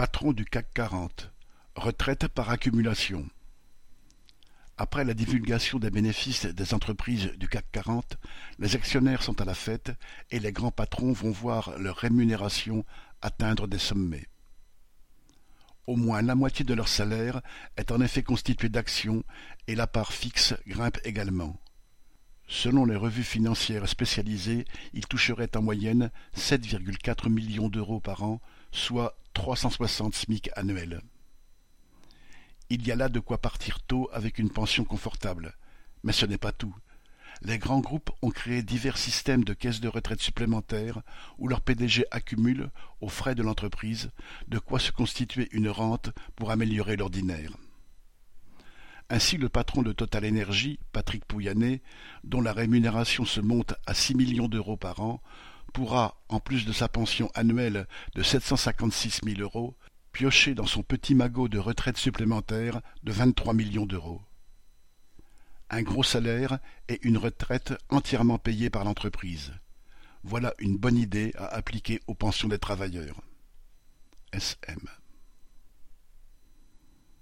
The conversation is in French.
Patron du CAC quarante, retraite par accumulation. Après la divulgation des bénéfices des entreprises du CAC quarante, les actionnaires sont à la fête et les grands patrons vont voir leur rémunération atteindre des sommets. Au moins la moitié de leur salaire est en effet constituée d'actions et la part fixe grimpe également. Selon les revues financières spécialisées, ils toucheraient en moyenne 7,4 millions d'euros par an, soit 360 SMIC annuels. Il y a là de quoi partir tôt avec une pension confortable. Mais ce n'est pas tout. Les grands groupes ont créé divers systèmes de caisses de retraite supplémentaires où leurs PDG accumulent, aux frais de l'entreprise, de quoi se constituer une rente pour améliorer l'ordinaire. Ainsi le patron de Total Energy, Patrick Pouyanné, dont la rémunération se monte à six millions d'euros par an, pourra, en plus de sa pension annuelle de sept cent cinquante-six mille euros, piocher dans son petit magot de retraite supplémentaire de vingt-trois millions d'euros. Un gros salaire et une retraite entièrement payée par l'entreprise. Voilà une bonne idée à appliquer aux pensions des travailleurs. SM